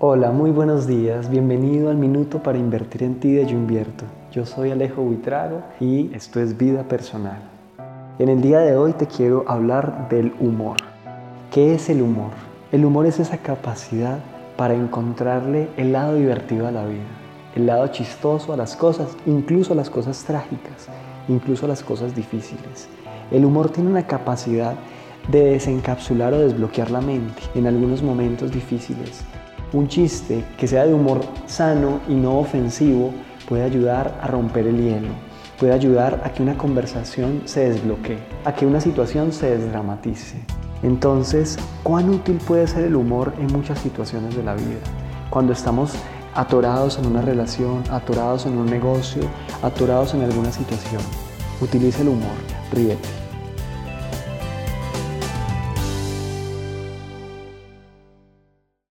Hola, muy buenos días. Bienvenido al Minuto para Invertir en Ti de Yo Invierto. Yo soy Alejo Buitrago y esto es Vida Personal. En el día de hoy te quiero hablar del humor. ¿Qué es el humor? El humor es esa capacidad para encontrarle el lado divertido a la vida, el lado chistoso a las cosas, incluso las cosas trágicas, incluso las cosas difíciles. El humor tiene una capacidad de desencapsular o desbloquear la mente en algunos momentos difíciles un chiste que sea de humor sano y no ofensivo puede ayudar a romper el hielo, puede ayudar a que una conversación se desbloquee, a que una situación se desdramatice. Entonces, ¿cuán útil puede ser el humor en muchas situaciones de la vida? Cuando estamos atorados en una relación, atorados en un negocio, atorados en alguna situación. Utiliza el humor, ríete.